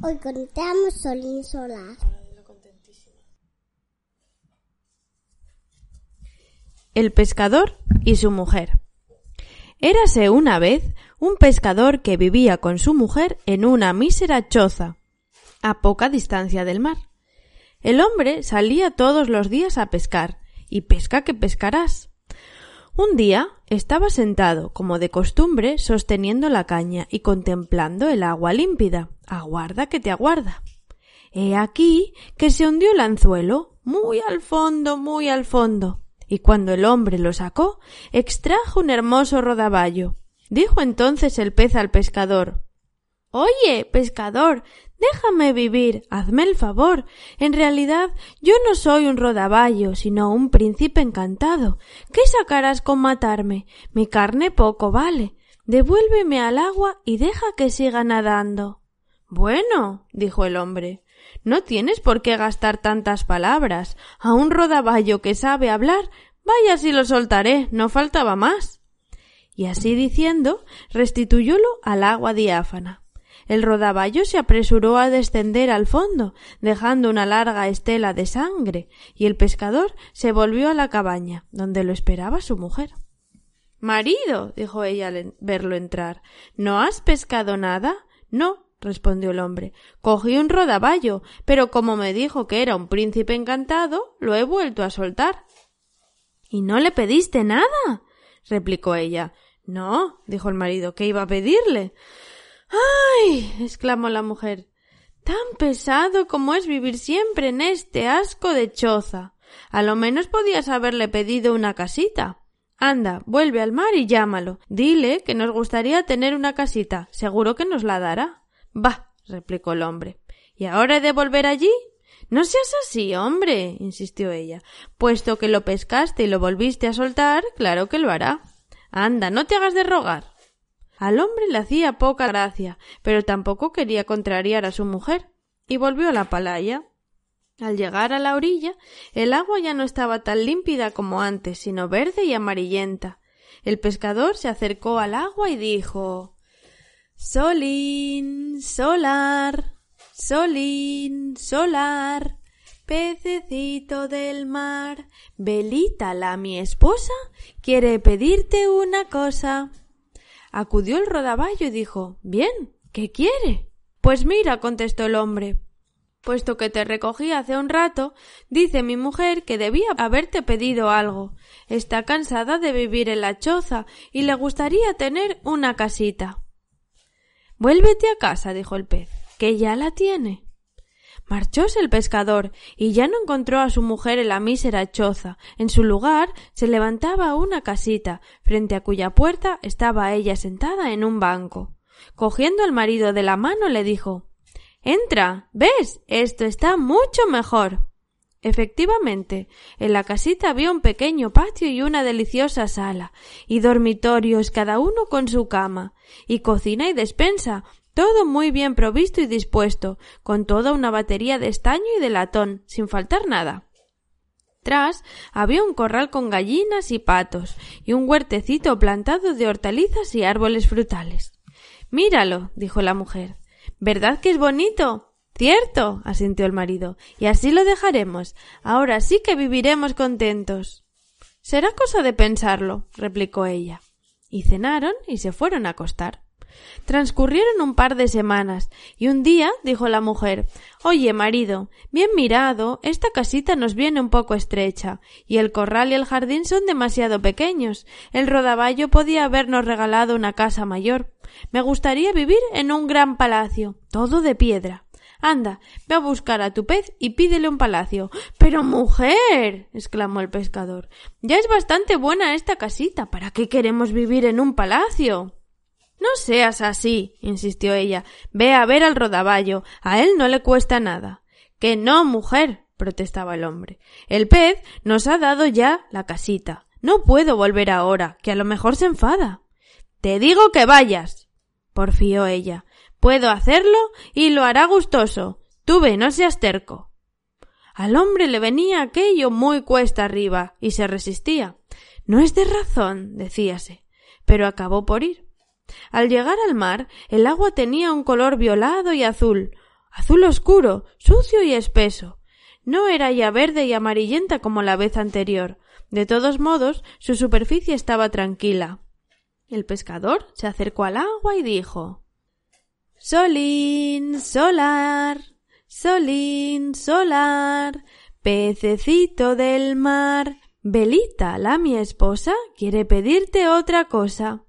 Hoy contamos Solín Solar. El pescador y su mujer. Érase una vez un pescador que vivía con su mujer en una mísera choza, a poca distancia del mar. El hombre salía todos los días a pescar, y pesca que pescarás. Un día estaba sentado, como de costumbre, sosteniendo la caña y contemplando el agua límpida. Aguarda que te aguarda. He aquí que se hundió el anzuelo, muy al fondo, muy al fondo. Y cuando el hombre lo sacó, extrajo un hermoso rodaballo. Dijo entonces el pez al pescador Oye, pescador, déjame vivir, hazme el favor. En realidad yo no soy un rodaballo, sino un príncipe encantado. ¿Qué sacarás con matarme? Mi carne poco vale. Devuélveme al agua y deja que siga nadando. Bueno, dijo el hombre, no tienes por qué gastar tantas palabras. A un rodaballo que sabe hablar, vaya si lo soltaré, no faltaba más. Y así diciendo, restituyólo al agua diáfana. El rodaballo se apresuró a descender al fondo, dejando una larga estela de sangre, y el pescador se volvió a la cabaña, donde lo esperaba su mujer. Marido, dijo ella al verlo entrar, ¿no has pescado nada? No, respondió el hombre. Cogí un rodaballo, pero como me dijo que era un príncipe encantado, lo he vuelto a soltar. ¿Y no le pediste nada? replicó ella. No, dijo el marido, ¿qué iba a pedirle? ¡Ay! exclamó la mujer. Tan pesado como es vivir siempre en este asco de choza. A lo menos podías haberle pedido una casita. Anda, vuelve al mar y llámalo. Dile que nos gustaría tener una casita. Seguro que nos la dará. Bah, replicó el hombre. ¿Y ahora he de volver allí? No seas así, hombre, insistió ella. Puesto que lo pescaste y lo volviste a soltar, claro que lo hará. Anda, no te hagas de rogar. Al hombre le hacía poca gracia, pero tampoco quería contrariar a su mujer, y volvió a la palaya. Al llegar a la orilla, el agua ya no estaba tan límpida como antes, sino verde y amarillenta. El pescador se acercó al agua y dijo Solín, solar, solín, solar, pececito del mar, Belita, la mi esposa, quiere pedirte una cosa. Acudió el rodaballo y dijo Bien, ¿qué quiere? Pues mira, contestó el hombre. Puesto que te recogí hace un rato, dice mi mujer que debía haberte pedido algo. Está cansada de vivir en la choza y le gustaría tener una casita. Vuélvete a casa, dijo el pez, que ya la tiene. Marchóse el pescador y ya no encontró a su mujer en la mísera choza. En su lugar se levantaba una casita, frente a cuya puerta estaba ella sentada en un banco. Cogiendo al marido de la mano le dijo Entra. ¿Ves? Esto está mucho mejor. Efectivamente, en la casita había un pequeño patio y una deliciosa sala, y dormitorios cada uno con su cama, y cocina y despensa, todo muy bien provisto y dispuesto, con toda una batería de estaño y de latón, sin faltar nada. Tras había un corral con gallinas y patos, y un huertecito plantado de hortalizas y árboles frutales. Míralo, dijo la mujer. ¿Verdad que es bonito? Cierto, asintió el marido, y así lo dejaremos. Ahora sí que viviremos contentos. Será cosa de pensarlo, replicó ella. Y cenaron y se fueron a acostar. Transcurrieron un par de semanas, y un día dijo la mujer Oye, marido, bien mirado, esta casita nos viene un poco estrecha, y el corral y el jardín son demasiado pequeños. El rodaballo podía habernos regalado una casa mayor. Me gustaría vivir en un gran palacio, todo de piedra. Anda, ve a buscar a tu pez y pídele un palacio. Pero mujer. exclamó el pescador. Ya es bastante buena esta casita. ¿Para qué queremos vivir en un palacio? No seas así, insistió ella. Ve a ver al rodaballo. A él no le cuesta nada. Que no, mujer, protestaba el hombre. El pez nos ha dado ya la casita. No puedo volver ahora, que a lo mejor se enfada. Te digo que vayas. porfió ella. Puedo hacerlo y lo hará gustoso. Tú ve, no seas terco. Al hombre le venía aquello muy cuesta arriba y se resistía. No es de razón, decíase, pero acabó por ir. Al llegar al mar, el agua tenía un color violado y azul, azul oscuro, sucio y espeso. No era ya verde y amarillenta como la vez anterior. De todos modos, su superficie estaba tranquila. El pescador se acercó al agua y dijo Solín, solar, solín, solar, pececito del mar, Belita, la mi esposa, quiere pedirte otra cosa.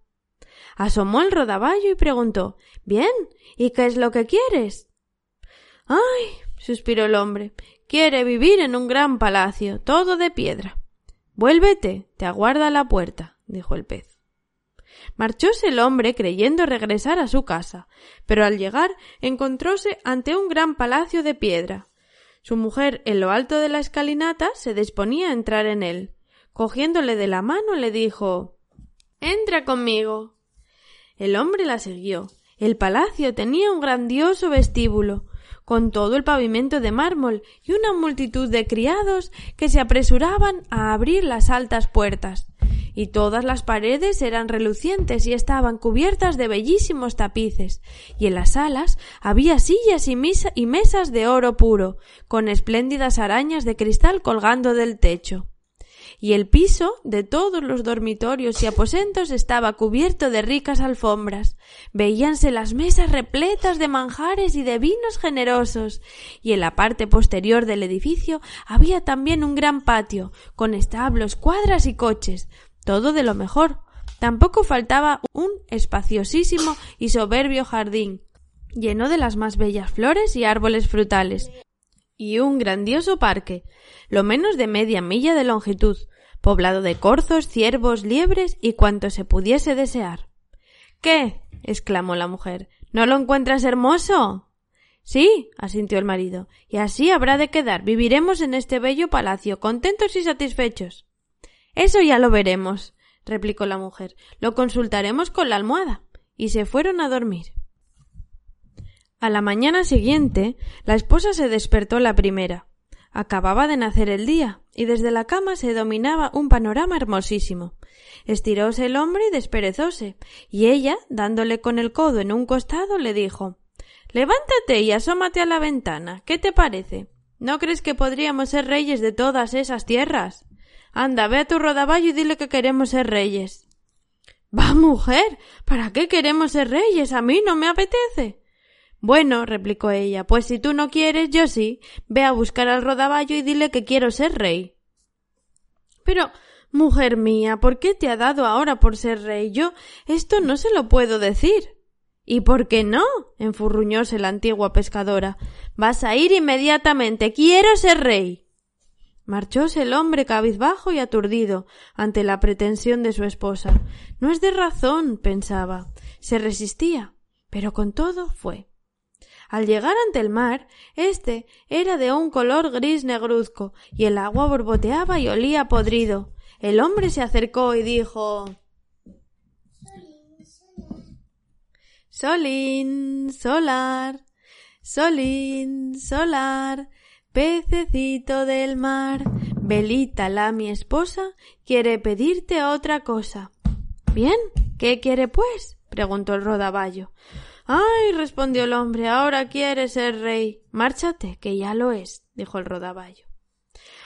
Asomó el rodaballo y preguntó Bien, ¿y qué es lo que quieres? Ay, suspiró el hombre, quiere vivir en un gran palacio, todo de piedra. Vuélvete, te aguarda la puerta, dijo el pez. Marchóse el hombre creyendo regresar a su casa, pero al llegar encontróse ante un gran palacio de piedra. Su mujer, en lo alto de la escalinata, se disponía a entrar en él. Cogiéndole de la mano, le dijo Entra conmigo. El hombre la siguió. El palacio tenía un grandioso vestíbulo, con todo el pavimento de mármol y una multitud de criados que se apresuraban a abrir las altas puertas. Y todas las paredes eran relucientes y estaban cubiertas de bellísimos tapices, y en las salas había sillas y, y mesas de oro puro, con espléndidas arañas de cristal colgando del techo y el piso de todos los dormitorios y aposentos estaba cubierto de ricas alfombras. Veíanse las mesas repletas de manjares y de vinos generosos, y en la parte posterior del edificio había también un gran patio, con establos, cuadras y coches, todo de lo mejor. Tampoco faltaba un espaciosísimo y soberbio jardín, lleno de las más bellas flores y árboles frutales, y un grandioso parque, lo menos de media milla de longitud, poblado de corzos, ciervos, liebres y cuanto se pudiese desear. ¿Qué? exclamó la mujer. ¿No lo encuentras hermoso? Sí, asintió el marido, y así habrá de quedar. Viviremos en este bello palacio, contentos y satisfechos. Eso ya lo veremos, replicó la mujer. Lo consultaremos con la almohada. Y se fueron a dormir. A la mañana siguiente, la esposa se despertó la primera. Acababa de nacer el día, y desde la cama se dominaba un panorama hermosísimo. Estiróse el hombre y desperezóse, y ella, dándole con el codo en un costado, le dijo Levántate y asómate a la ventana. ¿Qué te parece? ¿No crees que podríamos ser reyes de todas esas tierras? Anda, ve a tu rodaballo y dile que queremos ser reyes. Va, mujer. ¿Para qué queremos ser reyes? A mí no me apetece. Bueno, replicó ella, pues si tú no quieres, yo sí. Ve a buscar al rodaballo y dile que quiero ser rey. Pero, mujer mía, ¿por qué te ha dado ahora por ser rey? Yo esto no se lo puedo decir. ¿Y por qué no? enfurruñóse la antigua pescadora. Vas a ir inmediatamente. Quiero ser rey. Marchóse el hombre cabizbajo y aturdido ante la pretensión de su esposa. No es de razón, pensaba. Se resistía, pero con todo fue. Al llegar ante el mar, éste era de un color gris negruzco, y el agua borboteaba y olía podrido. El hombre se acercó y dijo Solín, solar, solín, solar, pececito del mar, Belita, la mi esposa, quiere pedirte otra cosa. Bien, ¿qué quiere pues? preguntó el rodaballo. Ay, respondió el hombre, ahora quiere ser rey. Márchate, que ya lo es, dijo el rodaballo.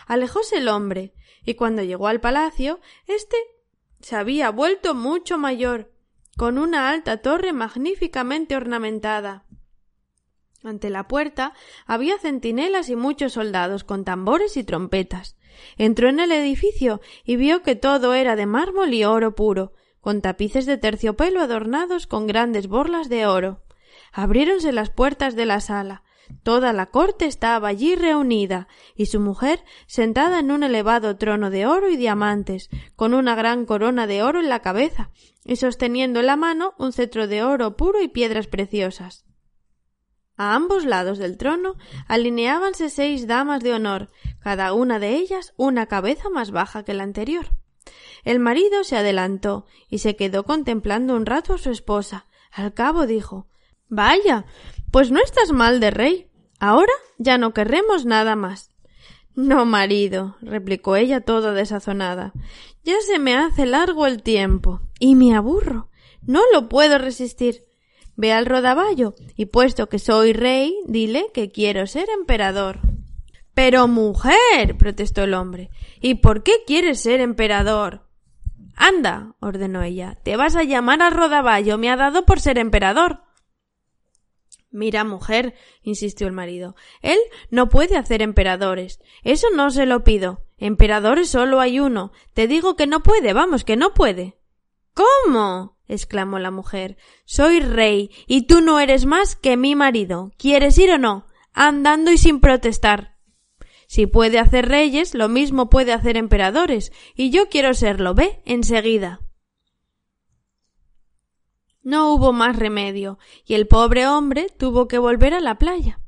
Alejóse el hombre, y cuando llegó al palacio, éste se había vuelto mucho mayor, con una alta torre magníficamente ornamentada. Ante la puerta había centinelas y muchos soldados con tambores y trompetas. Entró en el edificio y vio que todo era de mármol y oro puro, con tapices de terciopelo adornados con grandes borlas de oro. Abriéronse las puertas de la sala. Toda la corte estaba allí reunida, y su mujer sentada en un elevado trono de oro y diamantes, con una gran corona de oro en la cabeza, y sosteniendo en la mano un cetro de oro puro y piedras preciosas. A ambos lados del trono alineábanse seis damas de honor, cada una de ellas una cabeza más baja que la anterior. El marido se adelantó y se quedó contemplando un rato a su esposa. Al cabo dijo Vaya, pues no estás mal de rey. Ahora ya no querremos nada más. No, marido, replicó ella toda desazonada. Ya se me hace largo el tiempo y me aburro. No lo puedo resistir. Ve al rodaballo y puesto que soy rey, dile que quiero ser emperador. Pero mujer, protestó el hombre, ¿y por qué quieres ser emperador? Anda, ordenó ella, te vas a llamar al rodaballo, me ha dado por ser emperador. Mira, mujer, insistió el marido, él no puede hacer emperadores. Eso no se lo pido. Emperadores solo hay uno. Te digo que no puede, vamos, que no puede. ¿Cómo? exclamó la mujer. Soy rey, y tú no eres más que mi marido. ¿Quieres ir o no? Andando y sin protestar. Si puede hacer reyes, lo mismo puede hacer emperadores, y yo quiero serlo, ve, enseguida. No hubo más remedio, y el pobre hombre tuvo que volver a la playa.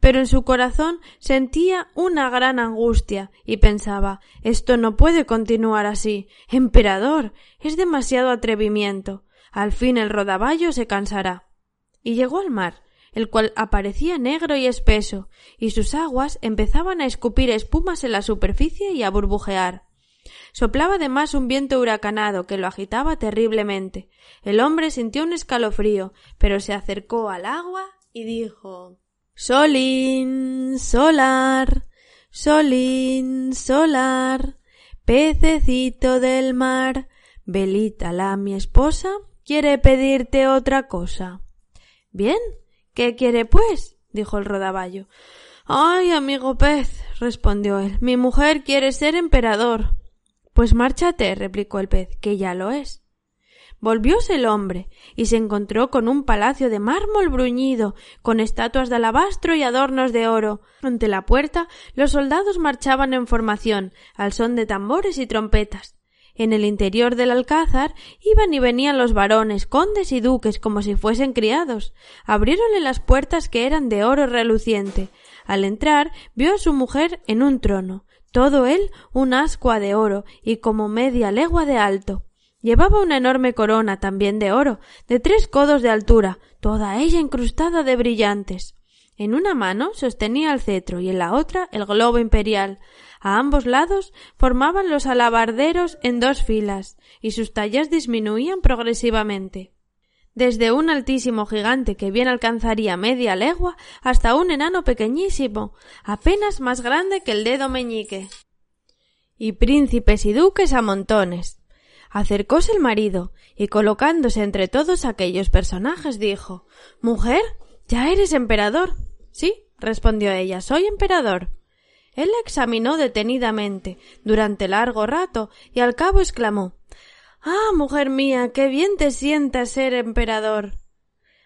Pero en su corazón sentía una gran angustia y pensaba esto no puede continuar así. Emperador. es demasiado atrevimiento. Al fin el rodaballo se cansará. Y llegó al mar, el cual aparecía negro y espeso, y sus aguas empezaban a escupir espumas en la superficie y a burbujear. Soplaba además un viento huracanado que lo agitaba terriblemente. El hombre sintió un escalofrío, pero se acercó al agua y dijo Solín, solar, solín, solar, pececito del mar, Belita la mi esposa quiere pedirte otra cosa. Bien, ¿qué quiere pues? dijo el rodaballo. Ay, amigo pez, respondió él, mi mujer quiere ser emperador. Pues márchate, replicó el pez, que ya lo es. Volvióse el hombre y se encontró con un palacio de mármol bruñido, con estatuas de alabastro y adornos de oro. Ante la puerta los soldados marchaban en formación, al son de tambores y trompetas. En el interior del alcázar iban y venían los varones, condes y duques, como si fuesen criados. Abriéronle las puertas que eran de oro reluciente. Al entrar vio a su mujer en un trono, todo él un ascua de oro y como media legua de alto. Llevaba una enorme corona también de oro, de tres codos de altura, toda ella incrustada de brillantes. En una mano sostenía el cetro y en la otra el globo imperial. A ambos lados formaban los alabarderos en dos filas, y sus tallas disminuían progresivamente desde un altísimo gigante que bien alcanzaría media legua hasta un enano pequeñísimo, apenas más grande que el dedo meñique. Y príncipes y duques a montones. Acercóse el marido y colocándose entre todos aquellos personajes dijo Mujer, ya eres emperador. Sí, respondió ella, soy emperador. Él la examinó detenidamente durante largo rato y al cabo exclamó Ah, mujer mía, qué bien te sienta ser emperador.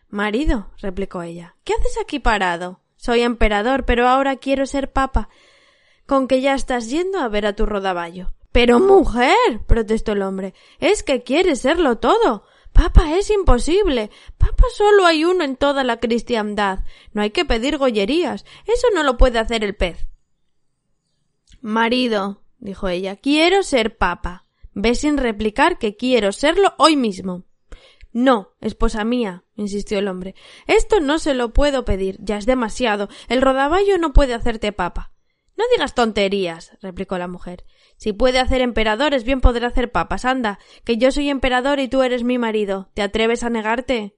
Marido, replicó ella, ¿qué haces aquí parado? Soy emperador, pero ahora quiero ser papa. Con que ya estás yendo a ver a tu rodaballo. Pero mujer, protestó el hombre, es que quieres serlo todo. Papa es imposible. Papa solo hay uno en toda la cristiandad. No hay que pedir gollerías. Eso no lo puede hacer el pez. Marido, dijo ella, quiero ser papa. Ve sin replicar que quiero serlo hoy mismo. No, esposa mía, insistió el hombre. Esto no se lo puedo pedir, ya es demasiado. El rodaballo no puede hacerte papa. No digas tonterías, replicó la mujer. Si puede hacer emperadores, bien podrá hacer papas. Anda, que yo soy emperador y tú eres mi marido. ¿Te atreves a negarte?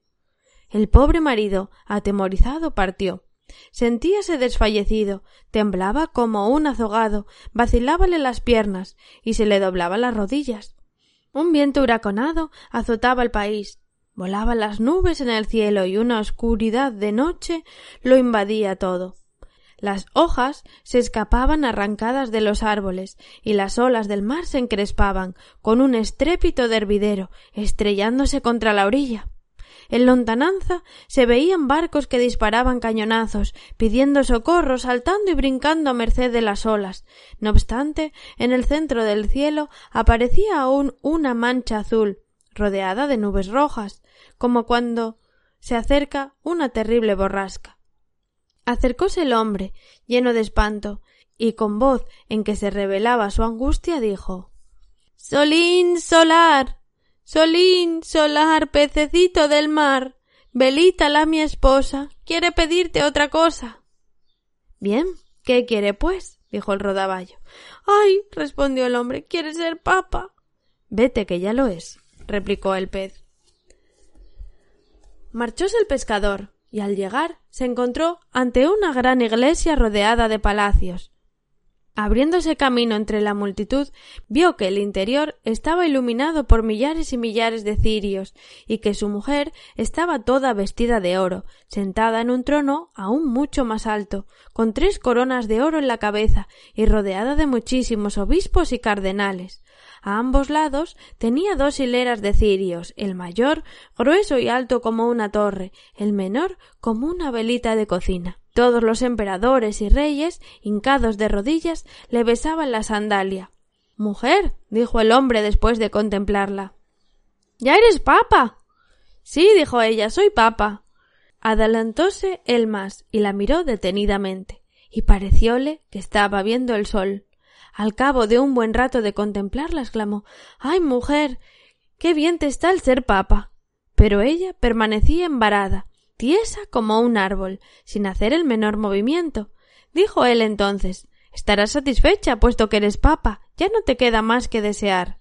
El pobre marido, atemorizado, partió. Sentíase desfallecido, temblaba como un azogado, vacilábale las piernas y se le doblaban las rodillas. Un viento huracanado azotaba el país, volaban las nubes en el cielo y una oscuridad de noche lo invadía todo. Las hojas se escapaban arrancadas de los árboles y las olas del mar se encrespaban con un estrépito de hervidero, estrellándose contra la orilla. En lontananza se veían barcos que disparaban cañonazos, pidiendo socorro, saltando y brincando a merced de las olas. No obstante, en el centro del cielo aparecía aún una mancha azul, rodeada de nubes rojas, como cuando se acerca una terrible borrasca. Acercóse el hombre, lleno de espanto, y con voz en que se revelaba su angustia dijo Solín solar. Solín, solar, pececito del mar, Belita, la mi esposa, quiere pedirte otra cosa. Bien, ¿qué quiere pues? dijo el rodaballo. Ay, respondió el hombre, quiere ser papa. Vete, que ya lo es, replicó el pez. Marchóse el pescador, y al llegar se encontró ante una gran iglesia rodeada de palacios. Abriéndose camino entre la multitud, vio que el interior estaba iluminado por millares y millares de cirios, y que su mujer estaba toda vestida de oro, sentada en un trono aún mucho más alto, con tres coronas de oro en la cabeza, y rodeada de muchísimos obispos y cardenales. A ambos lados tenía dos hileras de cirios, el mayor grueso y alto como una torre, el menor como una velita de cocina. Todos los emperadores y reyes, hincados de rodillas, le besaban la sandalia. Mujer, dijo el hombre después de contemplarla. ¿Ya eres papa? Sí, dijo ella, soy papa. Adelantóse él más y la miró detenidamente, y parecióle que estaba viendo el sol. Al cabo de un buen rato de contemplarla, exclamó Ay, mujer. qué bien te está el ser papa. Pero ella permanecía embarada, tiesa como un árbol, sin hacer el menor movimiento. Dijo él entonces Estarás satisfecha, puesto que eres papa. Ya no te queda más que desear.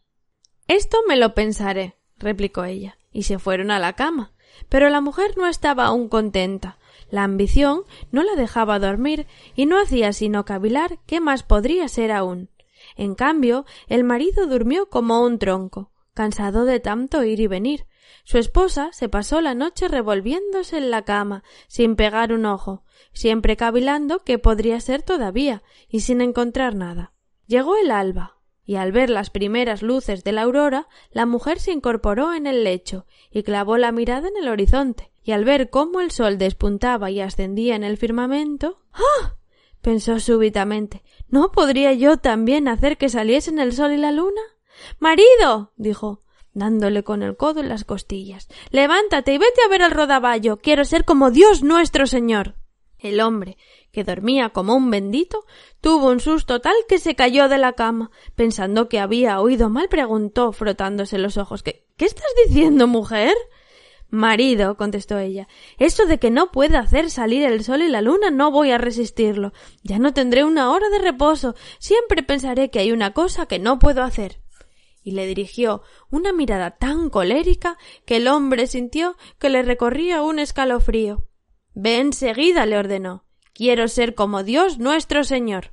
Esto me lo pensaré, replicó ella, y se fueron a la cama. Pero la mujer no estaba aún contenta. La ambición no la dejaba dormir y no hacía sino cavilar qué más podría ser aún. En cambio, el marido durmió como un tronco, cansado de tanto ir y venir, su esposa se pasó la noche revolviéndose en la cama, sin pegar un ojo, siempre cavilando que podría ser todavía, y sin encontrar nada. Llegó el alba, y al ver las primeras luces de la aurora, la mujer se incorporó en el lecho y clavó la mirada en el horizonte, y al ver cómo el sol despuntaba y ascendía en el firmamento. ¡Ah! pensó súbitamente. ¿No podría yo también hacer que saliesen el sol y la luna? Marido. dijo dándole con el codo en las costillas. Levántate y vete a ver el rodaballo. Quiero ser como Dios nuestro Señor. El hombre, que dormía como un bendito, tuvo un susto tal que se cayó de la cama. Pensando que había oído mal, preguntó, frotándose los ojos ¿Qué, ¿Qué estás diciendo, mujer? Marido, contestó ella, eso de que no pueda hacer salir el sol y la luna no voy a resistirlo. Ya no tendré una hora de reposo. Siempre pensaré que hay una cosa que no puedo hacer y le dirigió una mirada tan colérica que el hombre sintió que le recorría un escalofrío. Ve enseguida, le ordenó. Quiero ser como Dios nuestro Señor.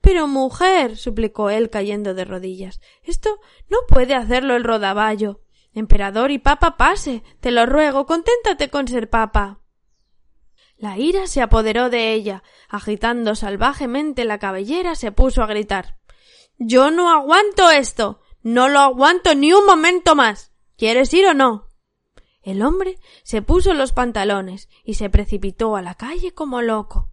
Pero mujer, suplicó él cayendo de rodillas, esto no puede hacerlo el rodaballo. Emperador y papa pase, te lo ruego, conténtate con ser papa. La ira se apoderó de ella, agitando salvajemente la cabellera, se puso a gritar. Yo no aguanto esto. No lo aguanto ni un momento más. ¿Quieres ir o no? El hombre se puso los pantalones y se precipitó a la calle como loco.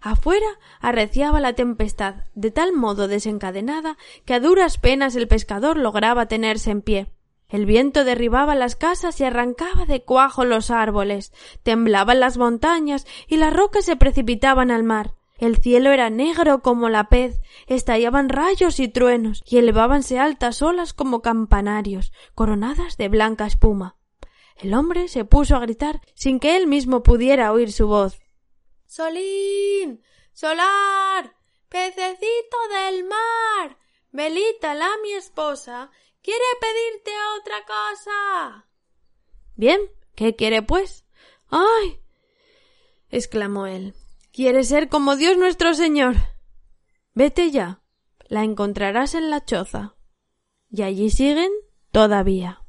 Afuera arreciaba la tempestad de tal modo desencadenada que a duras penas el pescador lograba tenerse en pie. El viento derribaba las casas y arrancaba de cuajo los árboles, temblaban las montañas y las rocas se precipitaban al mar. El cielo era negro como la pez, estallaban rayos y truenos, y elevábanse altas olas como campanarios, coronadas de blanca espuma. El hombre se puso a gritar sin que él mismo pudiera oír su voz. Solín. Solar. Pececito del mar. Belita, la mi esposa, quiere pedirte otra cosa. Bien, ¿qué quiere pues? ¡Ay! exclamó él. Quiere ser como Dios nuestro Señor. Vete ya. La encontrarás en la choza. Y allí siguen todavía.